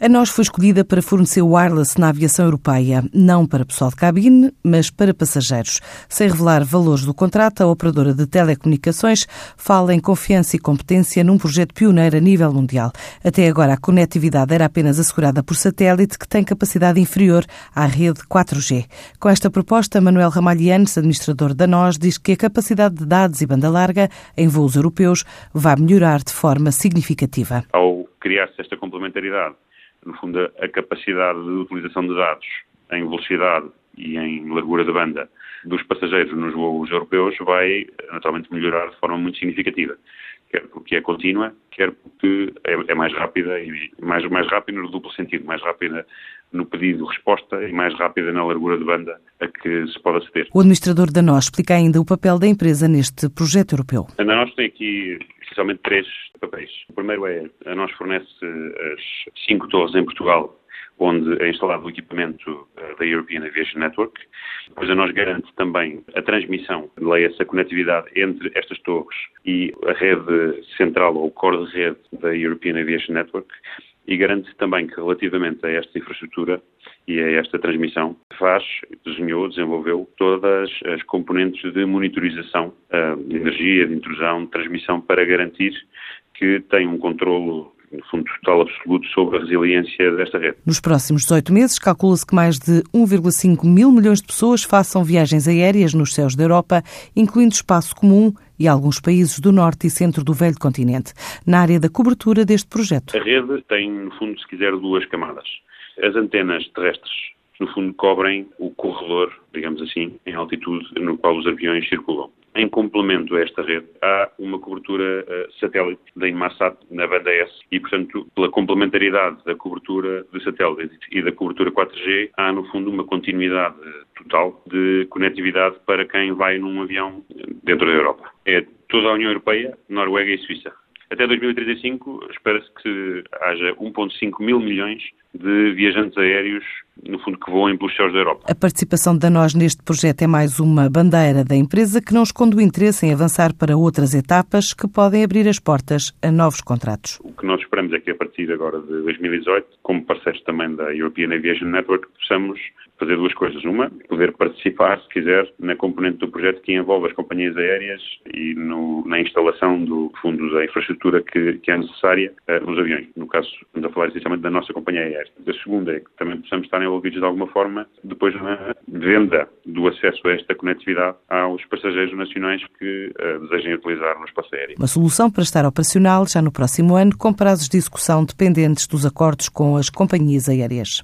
A nós foi escolhida para fornecer wireless na aviação europeia, não para pessoal de cabine, mas para passageiros. Sem revelar valores do contrato, a operadora de telecomunicações fala em confiança e competência num projeto pioneiro a nível mundial. Até agora, a conectividade era apenas assegurada por satélite, que tem capacidade inferior à rede 4G. Com esta proposta, Manuel Ramalhianes, administrador da NOS, diz que a capacidade de dados e banda larga em voos europeus vai melhorar de forma significativa. Ao criar-se esta complementaridade no fundo, a capacidade de utilização de dados em velocidade e em largura de banda dos passageiros nos voos europeus vai naturalmente melhorar de forma muito significativa. Quer porque é contínua, quer porque é, é mais rápida e mais, mais rápida no duplo sentido, mais rápida no pedido-resposta e mais rápida na largura de banda a que se pode aceder. O administrador da NOS explica ainda o papel da empresa neste projeto europeu. A NOS tem aqui essencialmente três papéis. O primeiro é, a NOS fornece as cinco torres em Portugal onde é instalado o equipamento eh, da European Aviation Network. Depois a nós garante também a transmissão, leia-se a conectividade entre estas torres e a rede central ou o core de rede da European Aviation Network e garante também que relativamente a esta infraestrutura e a esta transmissão faz, desenhou, desenvolveu todas as componentes de monitorização eh, de energia, de intrusão, de transmissão para garantir que tem um controlo no fundo, total absoluto sobre a resiliência desta rede. Nos próximos 18 meses, calcula-se que mais de 1,5 mil milhões de pessoas façam viagens aéreas nos céus da Europa, incluindo espaço comum e alguns países do norte e centro do velho continente, na área da cobertura deste projeto. A rede tem, no fundo, se quiser, duas camadas. As antenas terrestres, no fundo, cobrem o corredor, digamos assim, em altitude no qual os aviões circulam. Em complemento a esta rede, há uma cobertura uh, satélite da Inmarsat na banda S e, portanto, pela complementariedade da cobertura de satélite e da cobertura 4G, há, no fundo, uma continuidade total de conectividade para quem vai num avião dentro da Europa. É toda a União Europeia, Noruega e Suíça. Até 2035, espera-se que haja 1,5 mil milhões de viajantes aéreos, no fundo, que voem pelos céus da Europa. A participação da nós neste projeto é mais uma bandeira da empresa que não esconde o interesse em avançar para outras etapas que podem abrir as portas a novos contratos. O que nós esperamos é que a partir agora de 2018, como parceiros também da European Aviation Network, possamos fazer duas coisas. Uma, poder participar, se quiser, na componente do projeto que envolve as companhias aéreas e no, na instalação do fundo da infraestrutura que, que é necessária nos aviões. No caso, estamos a falar essencialmente da nossa companhia aérea. A segunda é que também possamos estar envolvidos de alguma forma depois na venda do acesso a esta conectividade aos passageiros nacionais que uh, desejem utilizar no espaço aéreo. Uma solução para estar operacional já no próximo ano, com prazos de execução dependentes dos acordos com as companhias aéreas.